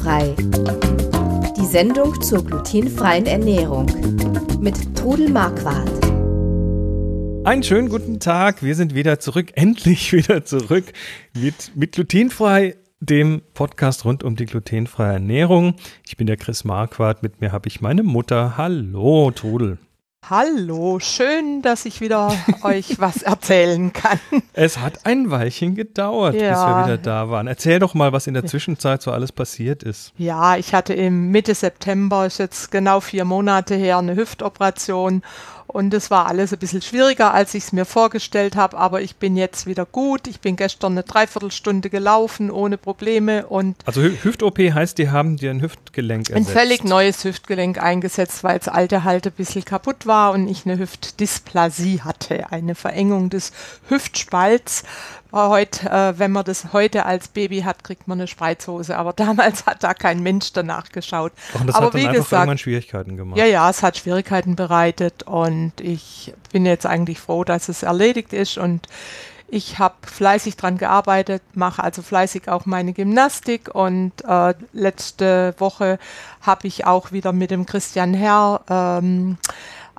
Glutenfrei. Die Sendung zur glutenfreien Ernährung mit Trudel Marquardt. Einen schönen guten Tag. Wir sind wieder zurück, endlich wieder zurück mit, mit Glutenfrei, dem Podcast rund um die glutenfreie Ernährung. Ich bin der Chris Marquardt. Mit mir habe ich meine Mutter. Hallo, Trudel. Hallo, schön, dass ich wieder euch was erzählen kann. Es hat ein Weilchen gedauert, ja. bis wir wieder da waren. Erzähl doch mal, was in der Zwischenzeit so alles passiert ist. Ja, ich hatte im Mitte September, ist jetzt genau vier Monate her, eine Hüftoperation und es war alles ein bisschen schwieriger, als ich es mir vorgestellt habe, aber ich bin jetzt wieder gut. Ich bin gestern eine Dreiviertelstunde gelaufen, ohne Probleme. Und also Hüft-OP heißt, die haben dir ein Hüftgelenk ersetzt? Ein völlig neues Hüftgelenk eingesetzt, weil das alte halt ein bisschen kaputt war und ich eine Hüftdysplasie hatte, eine Verengung des Hüftspalts. Heute, äh, wenn man das heute als Baby hat, kriegt man eine Spreizhose. Aber damals hat da kein Mensch danach geschaut. Und das aber hat dann wie einfach gesagt, irgendwann Schwierigkeiten gemacht. Ja, ja, es hat Schwierigkeiten bereitet und ich bin jetzt eigentlich froh, dass es erledigt ist und ich habe fleißig dran gearbeitet, mache also fleißig auch meine Gymnastik und äh, letzte Woche habe ich auch wieder mit dem Christian Herr ähm,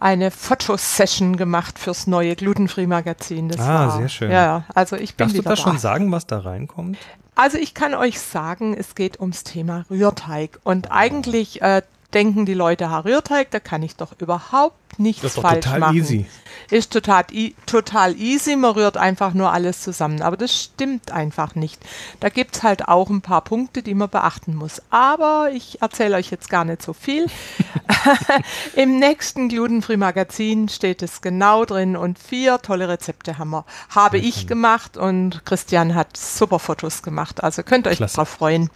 eine Fotosession gemacht fürs neue Glutenfree Magazin. Das ah, war, sehr schön. Ja, also ich bin Darfst du da da. schon sagen, was da reinkommt? Also ich kann euch sagen, es geht ums Thema Rührteig und eigentlich äh, denken die Leute, ha, Rührteig, da kann ich doch überhaupt nichts das ist falsch total machen. easy. Ist total, total easy, man rührt einfach nur alles zusammen. Aber das stimmt einfach nicht. Da gibt es halt auch ein paar Punkte, die man beachten muss. Aber ich erzähle euch jetzt gar nicht so viel. Im nächsten Glutenfree Magazin steht es genau drin und vier tolle Rezepte haben wir. Habe ich gemacht und Christian hat super Fotos gemacht. Also könnt ihr euch Klasse. drauf freuen.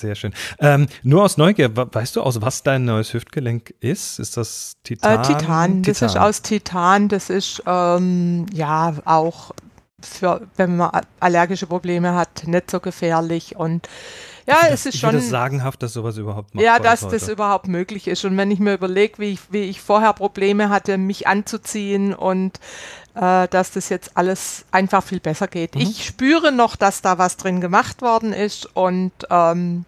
Sehr schön. Ähm, nur aus Neugier, weißt du, aus was dein neues Hüftgelenk ist? Ist das Titan? Äh, Titan. Das ist aus Titan. Das ist ähm, ja auch für, wenn man allergische Probleme hat, nicht so gefährlich und ja, das, es ist ich schon. das sagenhaft, dass sowas überhaupt machbar Ja, dass das überhaupt möglich ist. Und wenn ich mir überlege, wie ich, wie ich vorher Probleme hatte, mich anzuziehen und äh, dass das jetzt alles einfach viel besser geht. Mhm. Ich spüre noch, dass da was drin gemacht worden ist und ähm,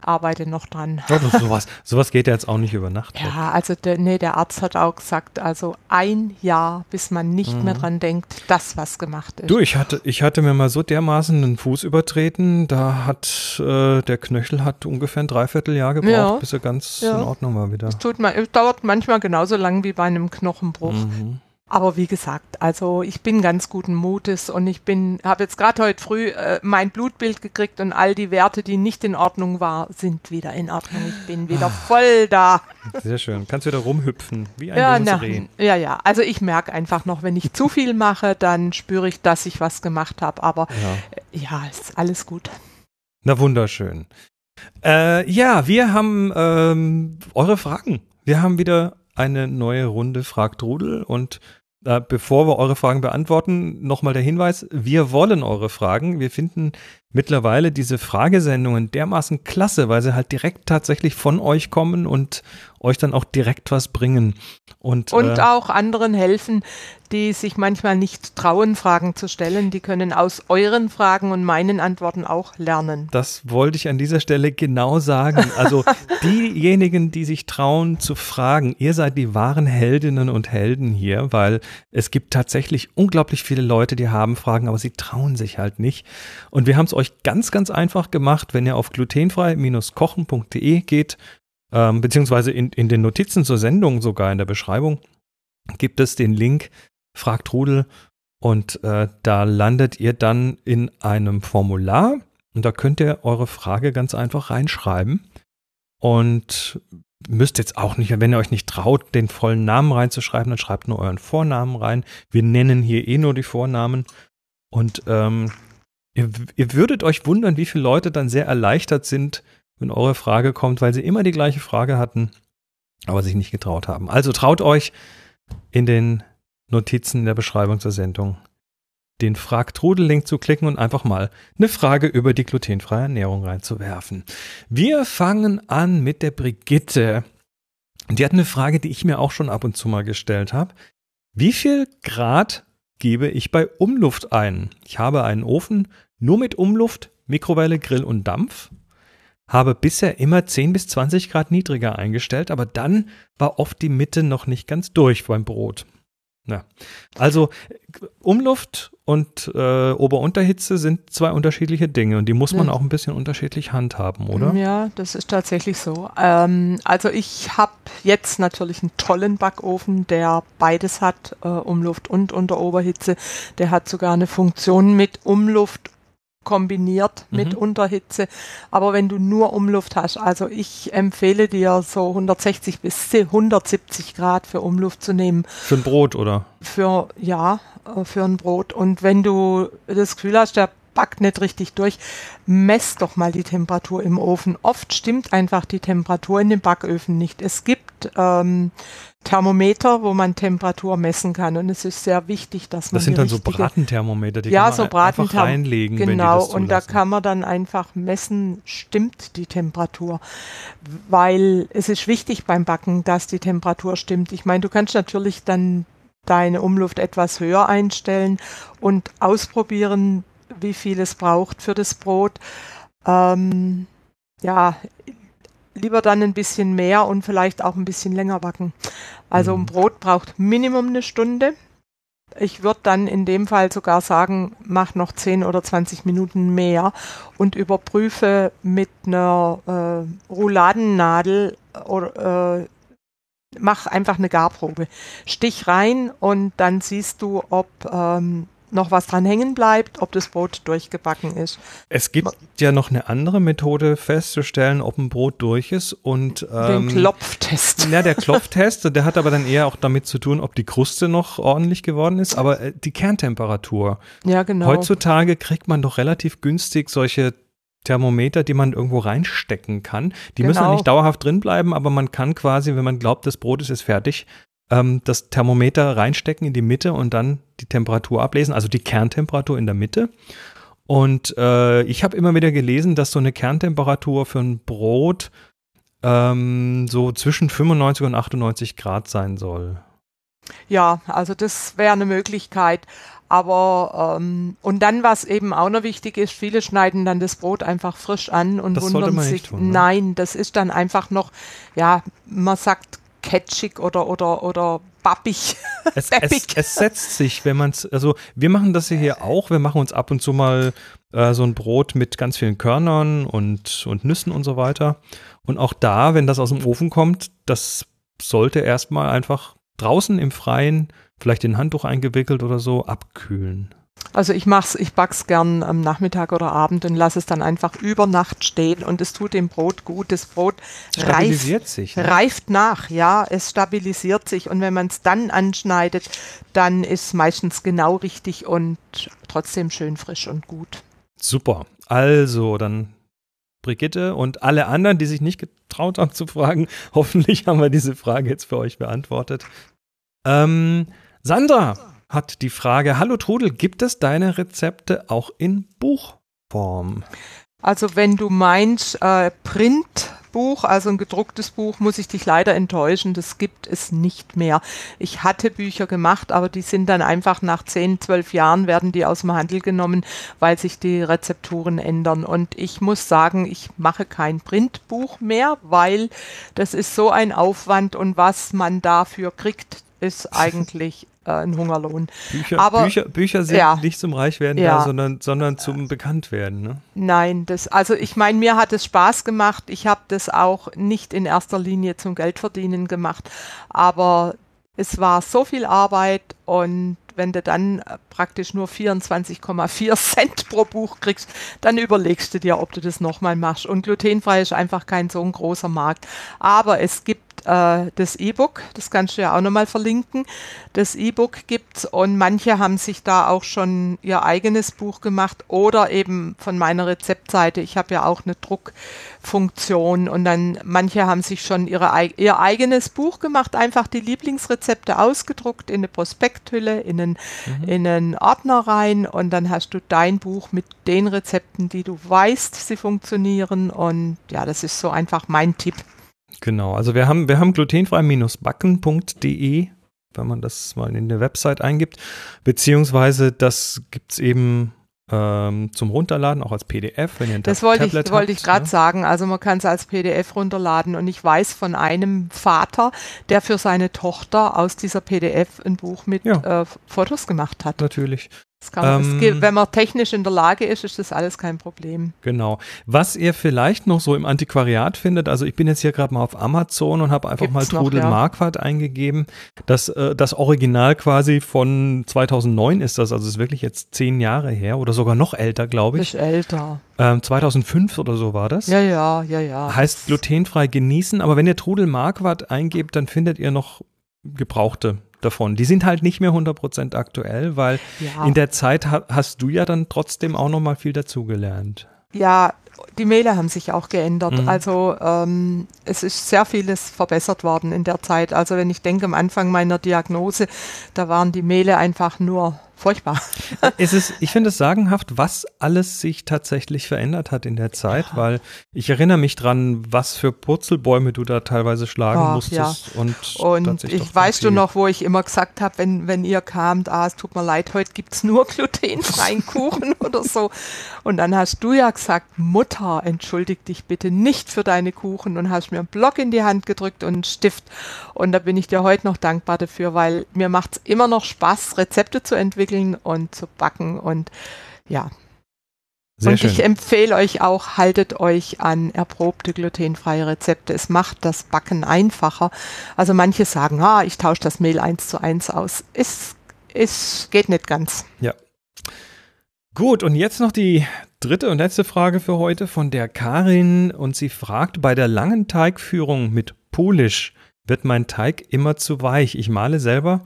arbeite noch dran. Ja, sowas, sowas geht ja jetzt auch nicht über Nacht. Ja, also der, nee, der Arzt hat auch gesagt, also ein Jahr, bis man nicht mhm. mehr dran denkt, dass was gemacht ist. Du, ich hatte, ich hatte mir mal so dermaßen einen Fuß übertreten, da hat äh, der Knöchel hat ungefähr ein Dreivierteljahr gebraucht, ja. bis er ganz ja. in Ordnung war wieder. Es tut man, dauert manchmal genauso lang wie bei einem Knochenbruch. Mhm. Aber wie gesagt, also ich bin ganz guten Mutes und ich bin, habe jetzt gerade heute früh äh, mein Blutbild gekriegt und all die Werte, die nicht in Ordnung waren, sind wieder in Ordnung. Ich bin wieder voll da. Sehr schön. Kannst wieder rumhüpfen, wie ein ja, na. Ja, ja. Also ich merke einfach noch, wenn ich zu viel mache, dann spüre ich, dass ich was gemacht habe. Aber ja, äh, ja ist alles gut. Na wunderschön. Äh, ja, wir haben ähm, eure Fragen. Wir haben wieder eine neue Runde Fragt Rudel und äh, bevor wir eure Fragen beantworten, nochmal der Hinweis, wir wollen eure Fragen. Wir finden mittlerweile diese Fragesendungen dermaßen klasse, weil sie halt direkt tatsächlich von euch kommen und euch dann auch direkt was bringen. Und, und äh, auch anderen helfen, die sich manchmal nicht trauen, Fragen zu stellen. Die können aus euren Fragen und meinen Antworten auch lernen. Das wollte ich an dieser Stelle genau sagen. Also diejenigen, die sich trauen zu fragen, ihr seid die wahren Heldinnen und Helden hier, weil es gibt tatsächlich unglaublich viele Leute, die haben Fragen, aber sie trauen sich halt nicht. Und wir haben es euch ganz, ganz einfach gemacht, wenn ihr auf glutenfrei-kochen.de geht, ähm, beziehungsweise in, in den Notizen zur Sendung sogar in der Beschreibung, gibt es den Link Fragt Rudel und äh, da landet ihr dann in einem Formular und da könnt ihr eure Frage ganz einfach reinschreiben und müsst jetzt auch nicht, wenn ihr euch nicht traut, den vollen Namen reinzuschreiben, dann schreibt nur euren Vornamen rein. Wir nennen hier eh nur die Vornamen und ähm, ihr, ihr würdet euch wundern, wie viele Leute dann sehr erleichtert sind, wenn eure Frage kommt, weil sie immer die gleiche Frage hatten, aber sich nicht getraut haben. Also traut euch in den Notizen in der Beschreibung zur Sendung den Frag-Trudel-Link zu klicken und einfach mal eine Frage über die glutenfreie Ernährung reinzuwerfen. Wir fangen an mit der Brigitte. Die hat eine Frage, die ich mir auch schon ab und zu mal gestellt habe. Wie viel Grad gebe ich bei Umluft ein? Ich habe einen Ofen nur mit Umluft, Mikrowelle, Grill und Dampf. habe bisher immer 10 bis 20 Grad niedriger eingestellt, aber dann war oft die Mitte noch nicht ganz durch beim Brot. Ja. Also Umluft und äh, Ober-Unterhitze sind zwei unterschiedliche Dinge und die muss man auch ein bisschen unterschiedlich handhaben, oder? Ja, das ist tatsächlich so. Ähm, also ich habe jetzt natürlich einen tollen Backofen, der beides hat, äh, Umluft und Unteroberhitze. Der hat sogar eine Funktion mit Umluft kombiniert mit mhm. Unterhitze. Aber wenn du nur Umluft hast, also ich empfehle dir so 160 bis 170 Grad für Umluft zu nehmen. Für ein Brot, oder? Für, ja, äh, für ein Brot. Und wenn du das Gefühl hast, der backt nicht richtig durch, mess doch mal die Temperatur im Ofen. Oft stimmt einfach die Temperatur in den Backöfen nicht. Es gibt ähm, Thermometer, wo man Temperatur messen kann und es ist sehr wichtig, dass man das sind dann so Bratenthermometer, die ja, kann man so einfach reinlegen, genau und da kann man dann einfach messen, stimmt die Temperatur, weil es ist wichtig beim Backen, dass die Temperatur stimmt. Ich meine, du kannst natürlich dann deine Umluft etwas höher einstellen und ausprobieren, wie viel es braucht für das Brot. Ähm, ja, lieber dann ein bisschen mehr und vielleicht auch ein bisschen länger backen. Also mhm. ein Brot braucht Minimum eine Stunde. Ich würde dann in dem Fall sogar sagen, mach noch 10 oder 20 Minuten mehr und überprüfe mit einer äh, Rouladennadel oder äh, mach einfach eine Garprobe. Stich rein und dann siehst du, ob ähm, noch was dran hängen bleibt, ob das Brot durchgebacken ist. Es gibt ja noch eine andere Methode festzustellen, ob ein Brot durch ist und ähm, den Klopftest. Ja, der Klopftest, der hat aber dann eher auch damit zu tun, ob die Kruste noch ordentlich geworden ist, aber äh, die Kerntemperatur. Ja, genau. Heutzutage kriegt man doch relativ günstig solche Thermometer, die man irgendwo reinstecken kann. Die genau. müssen ja nicht dauerhaft drin bleiben, aber man kann quasi, wenn man glaubt, das Brot ist jetzt fertig, ähm, das Thermometer reinstecken in die Mitte und dann die Temperatur ablesen, also die Kerntemperatur in der Mitte. Und äh, ich habe immer wieder gelesen, dass so eine Kerntemperatur für ein Brot ähm, so zwischen 95 und 98 Grad sein soll. Ja, also das wäre eine Möglichkeit. Aber ähm, und dann, was eben auch noch wichtig ist, viele schneiden dann das Brot einfach frisch an und das wundern sich. Tun, ne? Nein, das ist dann einfach noch, ja, man sagt catchig oder, oder, oder bappig. Es, es, es setzt sich, wenn man es, also wir machen das hier auch, wir machen uns ab und zu mal äh, so ein Brot mit ganz vielen Körnern und, und Nüssen und so weiter. Und auch da, wenn das aus dem Ofen kommt, das sollte erstmal einfach draußen im Freien, vielleicht in ein Handtuch eingewickelt oder so, abkühlen. Also ich mach's, ich back's gern am Nachmittag oder Abend und lasse es dann einfach über Nacht stehen und es tut dem Brot gut. Das Brot reift, sich, ne? reift nach, ja, es stabilisiert sich und wenn man es dann anschneidet, dann ist meistens genau richtig und trotzdem schön frisch und gut. Super. Also, dann Brigitte und alle anderen, die sich nicht getraut haben zu fragen, hoffentlich haben wir diese Frage jetzt für euch beantwortet. Ähm, Sandra, hat die Frage, hallo Trudel, gibt es deine Rezepte auch in Buchform? Also wenn du meinst äh, Printbuch, also ein gedrucktes Buch, muss ich dich leider enttäuschen, das gibt es nicht mehr. Ich hatte Bücher gemacht, aber die sind dann einfach nach 10, 12 Jahren werden die aus dem Handel genommen, weil sich die Rezepturen ändern. Und ich muss sagen, ich mache kein Printbuch mehr, weil das ist so ein Aufwand und was man dafür kriegt, ist eigentlich äh, ein Hungerlohn. Bücher, Aber, Bücher, Bücher sind ja, nicht zum Reichwerden ja. da, sondern, sondern zum Bekanntwerden. Ne? Nein, das, also ich meine, mir hat es Spaß gemacht. Ich habe das auch nicht in erster Linie zum Geldverdienen gemacht. Aber es war so viel Arbeit und wenn du dann praktisch nur 24,4 Cent pro Buch kriegst, dann überlegst du dir, ob du das nochmal machst. Und glutenfrei ist einfach kein so ein großer Markt. Aber es gibt äh, das E-Book, das kannst du ja auch nochmal verlinken. Das E-Book gibt's und manche haben sich da auch schon ihr eigenes Buch gemacht oder eben von meiner Rezeptseite. Ich habe ja auch eine Druckfunktion und dann manche haben sich schon ihre, ihr eigenes Buch gemacht, einfach die Lieblingsrezepte ausgedruckt in eine Prospekthülle, in einen, mhm. in einen Ordner rein und dann hast du dein Buch mit den Rezepten, die du weißt, sie funktionieren und ja, das ist so einfach mein Tipp. Genau, also wir haben, wir haben glutenfrei-backen.de, wenn man das mal in der Website eingibt, beziehungsweise das gibt es eben ähm, zum Runterladen, auch als PDF. Wenn ihr ein das wollte Tablet ich, wollte ich gerade ne? sagen. Also man kann es als PDF runterladen und ich weiß von einem Vater, der für seine Tochter aus dieser PDF ein Buch mit Ja. äh, Fotos gemacht hat. Natürlich. Kann Ähm, geht, wenn man technisch in der Lage ist, ist das alles kein Problem. Genau. Was ihr vielleicht noch so im Antiquariat findet, also ich bin jetzt hier gerade mal auf Amazon und habe einfach Gibt's mal noch, Trudel ja. Marquardt eingegeben. Das, äh, das Original quasi von 2009 ist das, also ist wirklich jetzt zehn Jahre her oder sogar noch älter, glaube ich. ist älter. Ähm, 2005 oder so war das. Ja, ja, ja, ja. Heißt glutenfrei genießen, aber wenn ihr Trudel Marquardt eingebt, dann findet ihr noch gebrauchte davon. Die sind halt nicht mehr 100% aktuell, weil ja. in der Zeit ha hast du ja dann trotzdem auch noch mal viel dazugelernt. Ja, die Mehle haben sich auch geändert. Mhm. Also ähm, es ist sehr vieles verbessert worden in der Zeit. Also wenn ich denke, am Anfang meiner Diagnose, da waren die Mehle einfach nur furchtbar. es ist, ich finde es sagenhaft, was alles sich tatsächlich verändert hat in der Zeit, weil ich erinnere mich dran, was für Purzelbäume du da teilweise schlagen Ach, musstest. Und, Und doch ich weißt du noch, wo ich immer gesagt habe, wenn, wenn ihr kamt, ah, es tut mir leid, heute gibt's nur glutenfreien Kuchen oder so. Und dann hast du ja gesagt, Mutter, entschuldig dich bitte nicht für deine Kuchen und hast mir einen Block in die Hand gedrückt und einen Stift. Und da bin ich dir heute noch dankbar dafür, weil mir macht's immer noch Spaß, Rezepte zu entwickeln und zu backen und ja. Sehr und schön. ich empfehle euch auch, haltet euch an erprobte glutenfreie Rezepte. Es macht das Backen einfacher. Also manche sagen, ah, ich tausche das Mehl eins zu eins aus. Es, es geht nicht ganz. Gut, und jetzt noch die dritte und letzte Frage für heute von der Karin. Und sie fragt, bei der langen Teigführung mit Polish wird mein Teig immer zu weich. Ich male selber.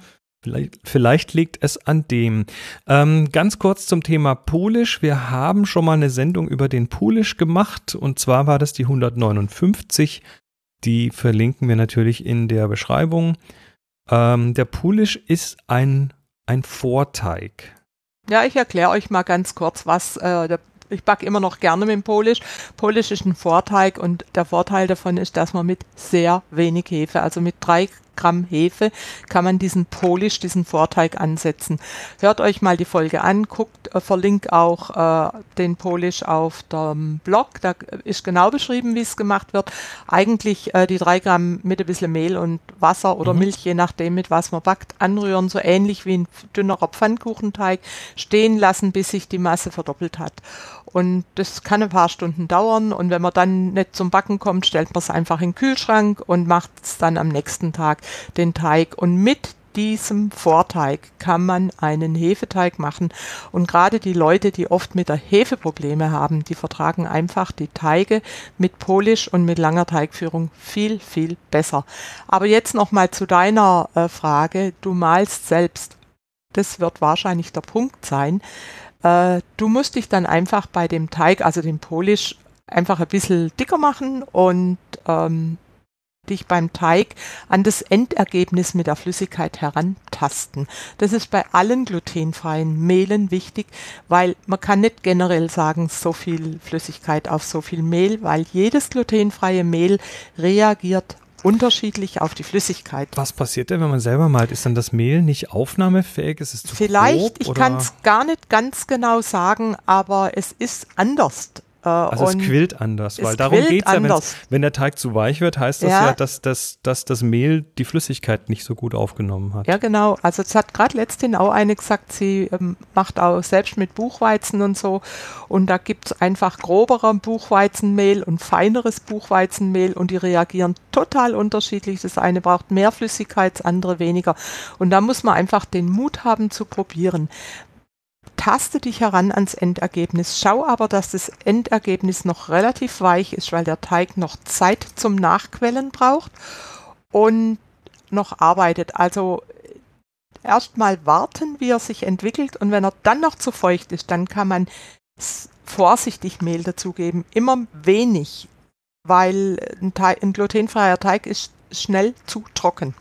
Vielleicht, liegt es an dem. Ähm, ganz kurz zum Thema Polish. Wir haben schon mal eine Sendung über den Polish gemacht. Und zwar war das die 159. Die verlinken wir natürlich in der Beschreibung. Ähm, der Polish ist ein, ein Vorteig. Ja, ich erkläre euch mal ganz kurz, was äh, der ich backe immer noch gerne mit dem Polish. Polish ist ein Vorteig und der Vorteil davon ist, dass man mit sehr wenig Hefe, also mit drei Gramm Hefe, kann man diesen Polish, diesen Vorteig ansetzen. Hört euch mal die Folge an, guckt, äh, verlinkt auch äh, den Polish auf dem Blog. Da ist genau beschrieben, wie es gemacht wird. Eigentlich äh, die drei Gramm mit ein bisschen Mehl und Wasser oder Mhm. Milch, je nachdem, mit was man backt, anrühren, so ähnlich wie ein dünnerer Pfannkuchenteig, stehen lassen, bis sich die Masse verdoppelt hat. Und das kann ein paar Stunden dauern. Und wenn man dann nicht zum Backen kommt, stellt man es einfach in den Kühlschrank und macht es dann am nächsten Tag den Teig. Und mit diesem Vorteig kann man einen Hefeteig machen. Und gerade die Leute, die oft mit der Hefe Probleme haben, die vertragen einfach die Teige mit Polish und mit langer Teigführung viel, viel besser. Aber jetzt nochmal zu deiner äh, Frage. Du malst selbst. Das wird wahrscheinlich der Punkt sein. Äh, du musst dich dann einfach bei dem Teig, also dem Polish, einfach ein bisschen dicker machen und ähm, dich beim Teig an das Endergebnis mit der Flüssigkeit herantasten. Das ist bei allen glutenfreien Mehlen wichtig, weil man kann nicht generell sagen, so viel Flüssigkeit auf so viel Mehl, weil jedes glutenfreie Mehl reagiert unterschiedlich auf die Flüssigkeit. Was passiert denn, wenn man selber malt? Ist dann das Mehl nicht aufnahmefähig? Ist es zu Vielleicht, grob, ich kann es gar nicht ganz genau sagen, aber es ist anders. Äh, Also es quillt anders, weil darum geht es ja, wenn der Teig zu weich wird, heißt das Ja. ja, dass, dass, dass das Mehl die Flüssigkeit nicht so gut aufgenommen hat. Ja, genau. Also es hat gerade letzthin auch eine gesagt, sie ähm, macht auch selbst mit Buchweizen und so. Und da gibt es einfach groberer Buchweizenmehl und feineres Buchweizenmehl und die reagieren total unterschiedlich. Das eine braucht mehr Flüssigkeit, das andere weniger. Und da muss man einfach den Mut haben zu probieren. Taste dich heran ans Endergebnis. Schau aber, dass das Endergebnis noch relativ weich ist, weil der Teig noch Zeit zum Nachquellen braucht und noch arbeitet. Also erstmal warten, wie er sich entwickelt und wenn er dann noch zu feucht ist, dann kann man vorsichtig Mehl dazugeben. Immer wenig, weil ein, Teig, ein glutenfreier Teig ist schnell zu trocken.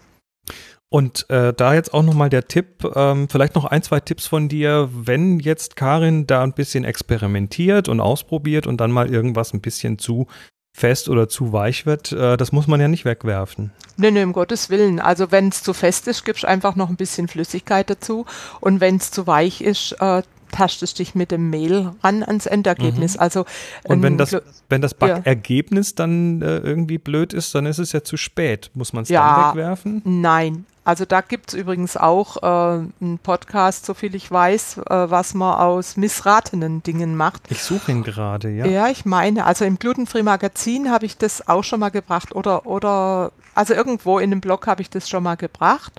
Und äh, da jetzt auch nochmal der Tipp, ähm, vielleicht noch ein, zwei Tipps von dir, wenn jetzt Karin da ein bisschen experimentiert und ausprobiert und dann mal irgendwas ein bisschen zu fest oder zu weich wird, äh, das muss man ja nicht wegwerfen. Nee, nee, um Gottes Willen. Also wenn es zu fest ist, gibst einfach noch ein bisschen Flüssigkeit dazu. Und wenn es zu weich ist, äh, tastest dich mit dem Mehl ran ans Endergebnis. Mhm. Also Und wenn ähm, das, wenn das ja. Backergebnis dann äh, irgendwie blöd ist, dann ist es ja zu spät. Muss man es Ja. dann wegwerfen? Nein. Also da gibt es übrigens auch äh, einen Podcast, so viel ich weiß, äh, was man aus missratenen Dingen macht. Ich suche ihn gerade, ja. Ja. ich meine, also im Glutenfree Magazin habe ich das auch schon mal gebracht oder, oder also irgendwo in einem Blog habe ich das schon mal gebracht.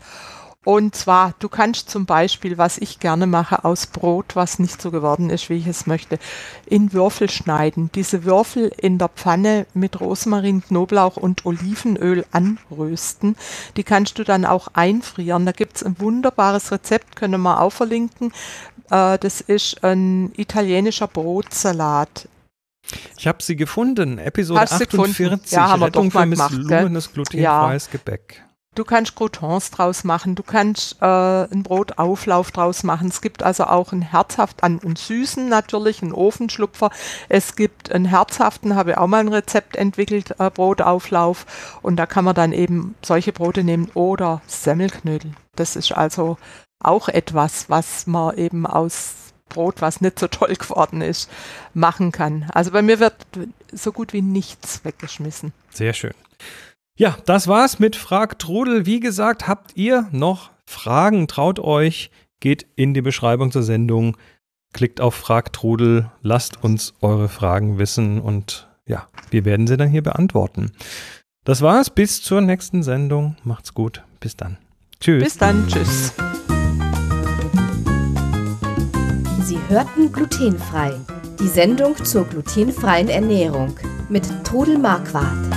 Und zwar, du kannst zum Beispiel, was ich gerne mache, aus Brot, was nicht so geworden ist, wie ich es möchte, in Würfel schneiden. Diese Würfel in der Pfanne mit Rosmarin, Knoblauch und Olivenöl anrösten. Die kannst du dann auch einfrieren. Da gibt es ein wunderbares Rezept, können wir auch verlinken. Äh, das ist ein italienischer Brotsalat. Ich habe sie gefunden. Episode Hast du gefunden? 48. Ja, haben wir Rettung doch mal für gemacht, glutenfreies Gebäck. Du kannst Croutons draus machen, du kannst äh, einen Brotauflauf draus machen. Es gibt also auch einen herzhaft, einen, einen süßen natürlich, einen Ofenschlupfer. Es gibt einen herzhaften, habe ich auch mal ein Rezept entwickelt, äh, Brotauflauf. Und da kann man dann eben solche Brote nehmen oder Semmelknödel. Das ist also auch etwas, was man eben aus Brot, was nicht so toll geworden ist, machen kann. Also bei mir wird so gut wie nichts weggeschmissen. Sehr schön. Ja, das war's mit Frag Trudel. Wie gesagt, habt ihr noch Fragen? Traut euch, geht in die Beschreibung zur Sendung, klickt auf Frag Trudel, lasst uns eure Fragen wissen und ja, wir werden sie dann hier beantworten. Das war's. Bis zur nächsten Sendung. Macht's gut. Bis dann. Tschüss. Bis dann, tschüss. Sie hörten glutenfrei. Die Sendung zur glutenfreien Ernährung mit Trudel Marquardt.